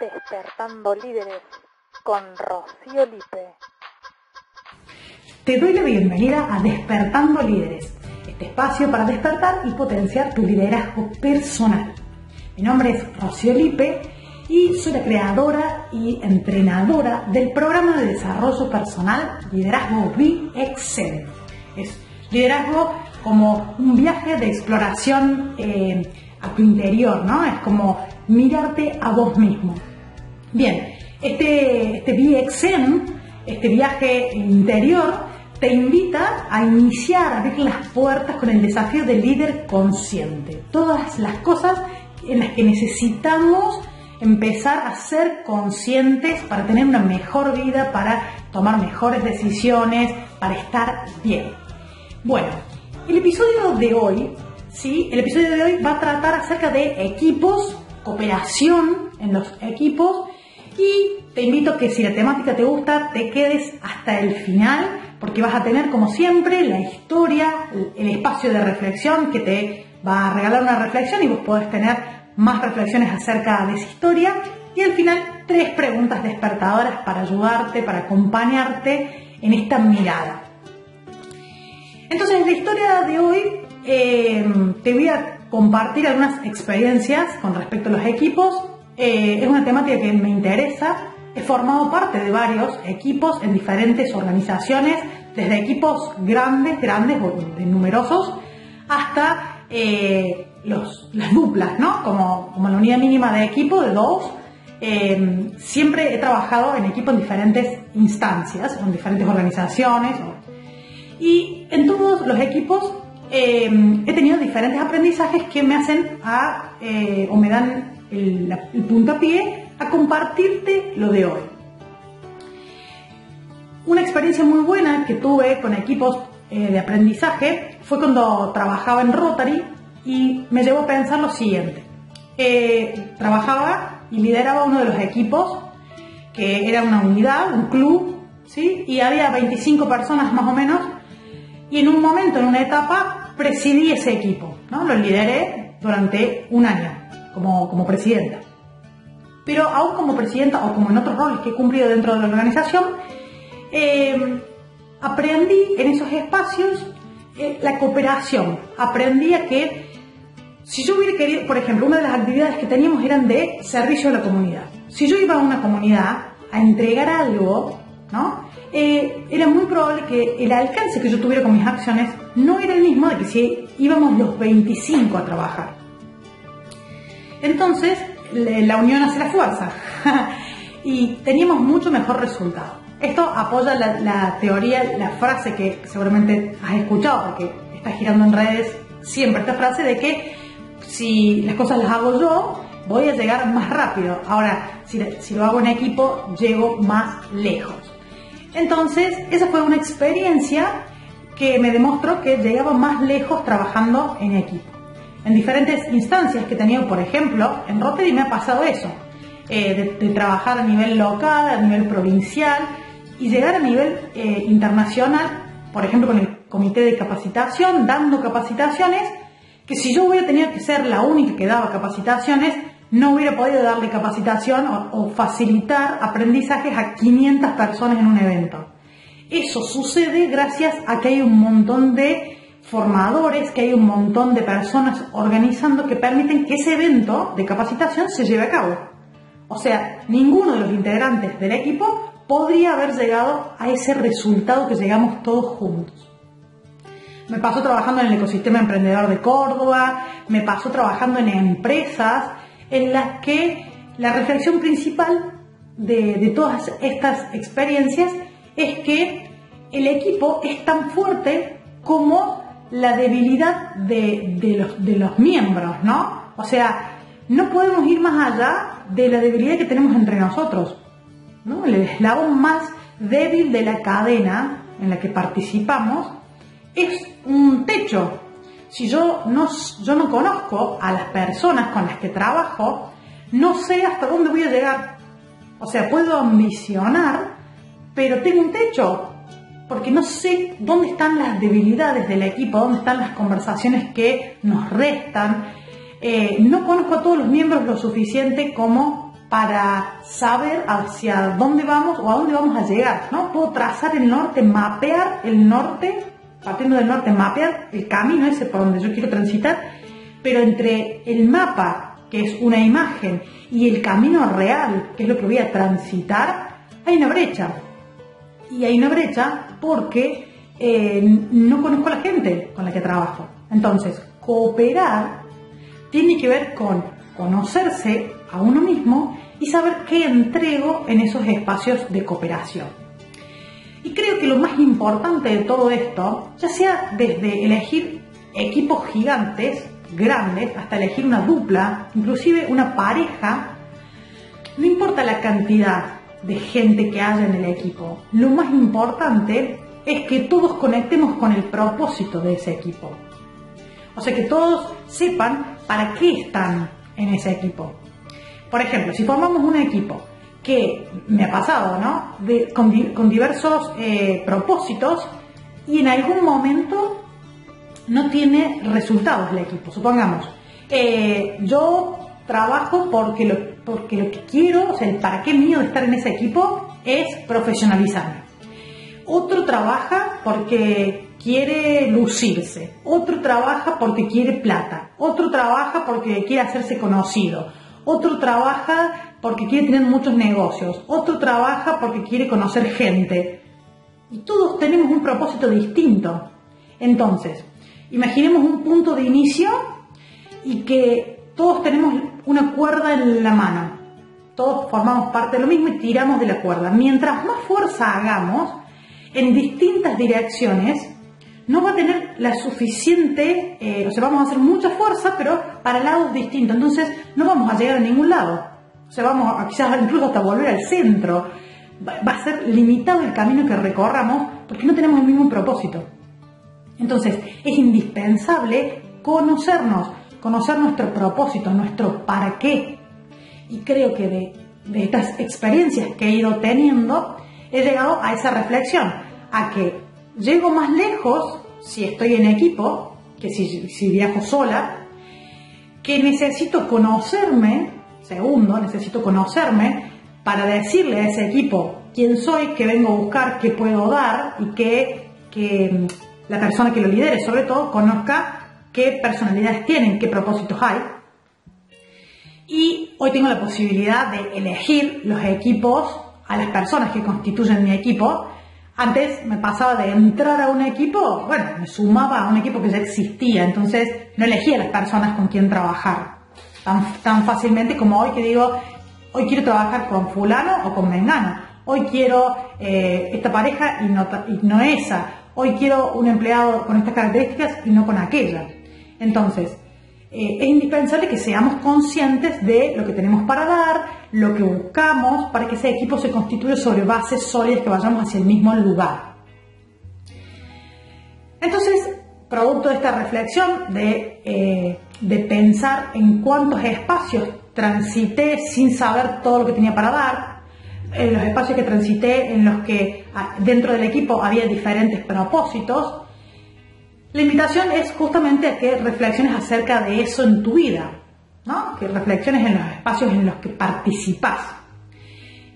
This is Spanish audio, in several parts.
Despertando Líderes con Rocío Lipe. Te doy la bienvenida a Despertando Líderes, este espacio para despertar y potenciar tu liderazgo personal. Mi nombre es Rocío Lipe y soy la creadora y entrenadora del programa de desarrollo personal Liderazgo Be Excel. Es liderazgo como un viaje de exploración eh, a tu interior, ¿no? Es como mirarte a vos mismo. Bien, este, este VXM, este viaje interior, te invita a iniciar, a abrir las puertas con el desafío del líder consciente. Todas las cosas en las que necesitamos empezar a ser conscientes para tener una mejor vida, para tomar mejores decisiones, para estar bien. Bueno, el episodio de hoy, ¿sí? El episodio de hoy va a tratar acerca de equipos, cooperación en los equipos y te invito que si la temática te gusta, te quedes hasta el final porque vas a tener como siempre la historia, el espacio de reflexión que te va a regalar una reflexión y vos podés tener más reflexiones acerca de esa historia y al final tres preguntas despertadoras para ayudarte, para acompañarte en esta mirada. Entonces, en la historia de hoy eh, te voy a compartir algunas experiencias con respecto a los equipos. Eh, es una temática que me interesa. He formado parte de varios equipos en diferentes organizaciones, desde equipos grandes, grandes o numerosos, hasta eh, los, las duplas, ¿no? Como, la unidad mínima de equipo de dos. siempre he trabajado en equipos en diferentes instancias, en diferentes organizaciones, y en todos los equipos eh, he tenido diferentes aprendizajes que me hacen a, eh, o me dan el, puntapié a compartirte lo de hoy. Una experiencia muy buena que tuve con equipos eh, de aprendizaje fue cuando trabajaba en Rotary y me llevó a pensar lo siguiente. trabajaba y lideraba uno de los equipos que era una unidad, un club, ¿sí? y había 25 personas más o menos y en un momento, en una etapa, presidí ese equipo, ¿no? Lo lideré durante un año como, como presidenta. Pero aún como presidenta o como en otros roles que he cumplido dentro de la organización, eh, aprendí en esos espacios eh, la cooperación. Aprendí que si yo hubiera querido, por ejemplo, una de las actividades que teníamos eran de servicio a la comunidad. Si yo iba a una comunidad a entregar algo, ¿no? Eh, era muy probable que el alcance que yo tuviera con mis acciones no era el mismo de que si íbamos los 25 a trabajar. Entonces, la unión hace la fuerza y teníamos mucho mejor resultado. Esto apoya la, teoría, la frase que seguramente has escuchado porque está girando en redes siempre esta frase de que si las cosas las hago yo, voy a llegar más rápido. Ahora, si, si lo hago en equipo, llego más lejos. Entonces, esa fue una experiencia que me demostró que llegaba más lejos trabajando en equipo. En diferentes instancias que he tenido, por ejemplo, en Rotary me ha pasado eso, eh, de, trabajar a nivel local, a nivel provincial y llegar a nivel eh, internacional, por ejemplo, con el comité de capacitación, dando capacitaciones, que si yo hubiera tenido que ser la única que daba capacitaciones, no hubiera podido darle capacitación o, facilitar aprendizajes a 500 personas en un evento. Eso sucede gracias a que hay un montón de formadores, que hay un montón de personas organizando que permiten que ese evento de capacitación se lleve a cabo. O sea, ninguno de los integrantes del equipo podría haber llegado a ese resultado que llegamos todos juntos. Me pasó trabajando en el ecosistema emprendedor de Córdoba, me pasó trabajando en empresas en las que la reflexión principal de, todas estas experiencias es que el equipo es tan fuerte como la debilidad de, los, de los miembros, ¿no? O sea, no podemos ir más allá de la debilidad que tenemos entre nosotros, ¿no? El eslabón más débil de la cadena en la que participamos es un techo, si yo no, yo no conozco a las personas con las que trabajo, no sé hasta dónde voy a llegar. O sea, puedo ambicionar, pero tengo un techo, porque no sé dónde están las debilidades del equipo, dónde están las conversaciones que nos restan. Eh, no conozco a todos los miembros lo suficiente como para saber hacia dónde vamos o a dónde vamos a llegar, ¿no? Puedo trazar el norte, mapear el norte, partiendo del norte, mapear el camino ese por donde yo quiero transitar, pero entre el mapa, que es una imagen, y el camino real, que es lo que voy a transitar, hay una brecha. Y hay una brecha porque eh, no conozco a la gente con la que trabajo. Entonces, cooperar tiene que ver con conocerse a uno mismo y saber qué entrego en esos espacios de cooperación. Y creo que lo más importante de todo esto, ya sea desde elegir equipos gigantes, grandes, hasta elegir una dupla, inclusive una pareja, no importa la cantidad de gente que haya en el equipo, lo más importante es que todos conectemos con el propósito de ese equipo. O sea, que todos sepan para qué están en ese equipo. Por ejemplo, si formamos un equipo que me ha pasado, ¿no? con, diversos eh, propósitos y en algún momento no tiene resultados el equipo. Supongamos, eh, yo trabajo porque lo, porque lo que quiero, o sea, el para qué mío de estar en ese equipo es profesionalizarme. Otro trabaja porque quiere lucirse, otro trabaja porque quiere plata, otro trabaja porque quiere hacerse conocido, otro trabaja porque quiere tener muchos negocios, otro trabaja porque quiere conocer gente. Y todos tenemos un propósito distinto. Entonces, imaginemos un punto de inicio y que todos tenemos una cuerda en la mano. Todos formamos parte de lo mismo y tiramos de la cuerda. Mientras más fuerza hagamos en distintas direcciones, no va a tener la suficiente, eh, o sea, vamos a hacer mucha fuerza, pero para lados distintos. Entonces, no vamos a llegar a ningún lado. O vamos quizás incluso hasta volver al centro. Va, a ser limitado el camino que recorramos porque no tenemos el mismo propósito. Entonces, es indispensable conocernos, conocer nuestro propósito, nuestro para qué. Y creo que de estas experiencias que he ido teniendo, he llegado a esa reflexión, a que llego más lejos si estoy en equipo que si, viajo sola, que necesito conocerme, segundo, necesito conocerme para decirle a ese equipo quién soy, qué vengo a buscar, qué puedo dar y que, mm, la persona que lo lidere, sobre todo, conozca qué personalidades tienen, qué propósitos hay. Y hoy tengo la posibilidad de elegir los equipos a las personas que constituyen mi equipo. Antes me pasaba de entrar a un equipo, bueno, me sumaba a un equipo que ya existía, entonces no elegía las personas con quien trabajar tan, fácilmente como hoy que digo, hoy quiero trabajar con fulano o con mengano, hoy quiero eh, esta pareja y no, y no esa, hoy quiero un empleado con estas características y no con aquella. Entonces, eh, es indispensable que seamos conscientes de lo que tenemos para dar, lo que buscamos, para que ese equipo se constituya sobre bases sólidas que vayamos hacia el mismo lugar. Entonces, producto de esta reflexión de, eh, de pensar en cuántos espacios transité sin saber todo lo que tenía para dar, en los espacios que transité en los que ah, dentro del equipo había diferentes propósitos, la invitación es justamente a que reflexiones acerca de eso en tu vida, ¿no? que reflexiones en los espacios en los que participas.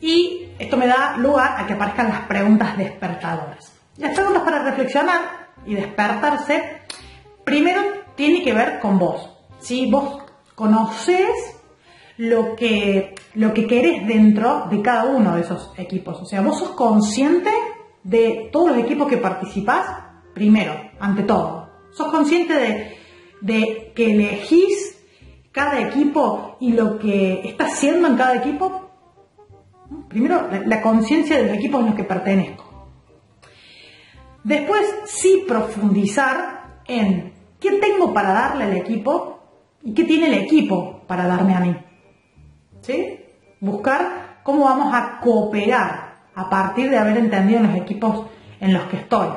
Y esto me da lugar a que aparezcan las preguntas despertadoras. Las preguntas para reflexionar y despertarse, primero tiene que ver con vos. Si vos conoces lo que, lo que querés dentro de cada uno de esos equipos. O sea, vos sos consciente de todos los equipos que participás primero, ante todo. ¿Sos consciente de, que elegís cada equipo y lo que está haciendo en cada equipo? Primero, la, conciencia de los equipos en los que pertenezco. Después, sí profundizar en qué tengo para darle al equipo y qué tiene el equipo para darme a mí. ¿Sí? Buscar cómo vamos a cooperar a partir de haber entendido los equipos en los que estoy.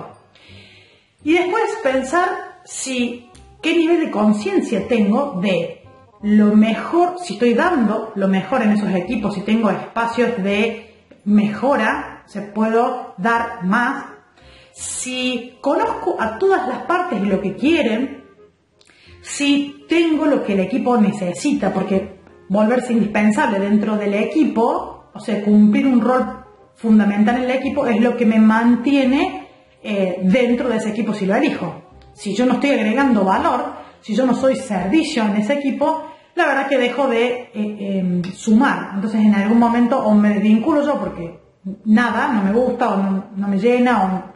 Y después pensar si qué nivel de conciencia tengo de lo mejor, si estoy dando lo mejor en esos equipos, si tengo espacios de mejora, se puedo dar más. Si conozco a todas las partes lo que quieren, si tengo lo que el equipo necesita, porque volverse indispensable dentro del equipo, o sea, cumplir un rol fundamental en el equipo es lo que me mantiene eh, dentro de ese equipo si lo elijo. Si yo no estoy agregando valor, si yo no soy servicio en ese equipo, la verdad que dejo de eh, em, sumar. Entonces en algún momento o me vinculo yo porque nada, no me gusta o no, me llena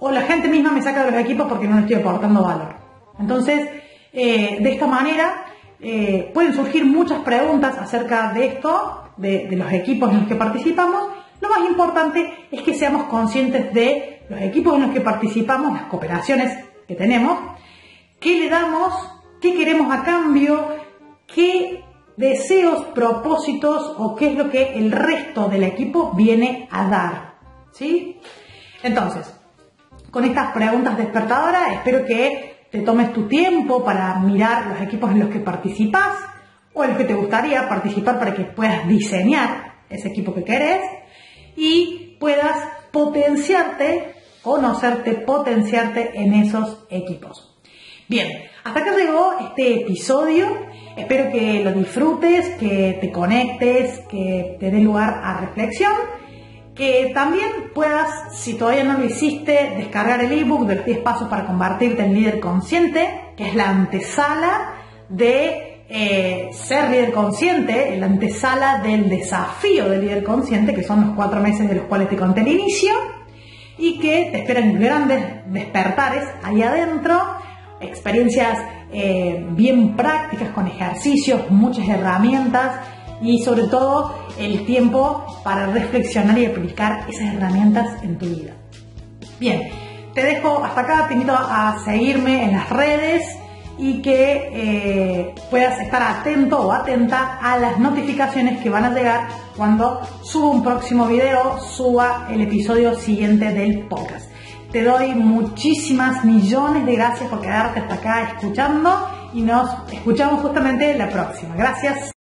o, o, la gente misma me saca de los equipos porque no le estoy aportando valor. Entonces, eh, de esta manera eh, pueden surgir muchas preguntas acerca de esto, de, de los equipos en los que participamos. Lo más importante es que seamos conscientes de los equipos en los que participamos, las cooperaciones que tenemos, qué le damos, qué queremos a cambio, qué deseos, propósitos o qué es lo que el resto del equipo viene a dar. ¿Sí? Entonces, con estas preguntas despertadoras, espero que te tomes tu tiempo para mirar los equipos en los que participas o en los que te gustaría participar para que puedas diseñar ese equipo que querés y puedas potenciarte, conocerte, potenciarte en esos equipos. Bien, hasta acá llegó este episodio. Espero que lo disfrutes, que te conectes, que te dé lugar a reflexión. Que también puedas, si todavía no lo hiciste, descargar el ebook de los 10 pasos para convertirte en líder consciente, que es la antesala de eh, ser líder consciente, la antesala del desafío del líder consciente, que son los cuatro meses de los cuales te conté al inicio, y que te esperan grandes despertares ahí adentro experiencias eh, bien prácticas con ejercicios, muchas herramientas y sobre todo el tiempo para reflexionar y aplicar esas herramientas en tu vida. Bien, te dejo hasta acá, te invito a seguirme en las redes y que eh, puedas estar atento o atenta a las notificaciones que van a llegar cuando suba un próximo video, suba el episodio siguiente del podcast. Te doy muchísimas millones de gracias por quedarte hasta acá escuchando y nos escuchamos justamente la próxima. Gracias.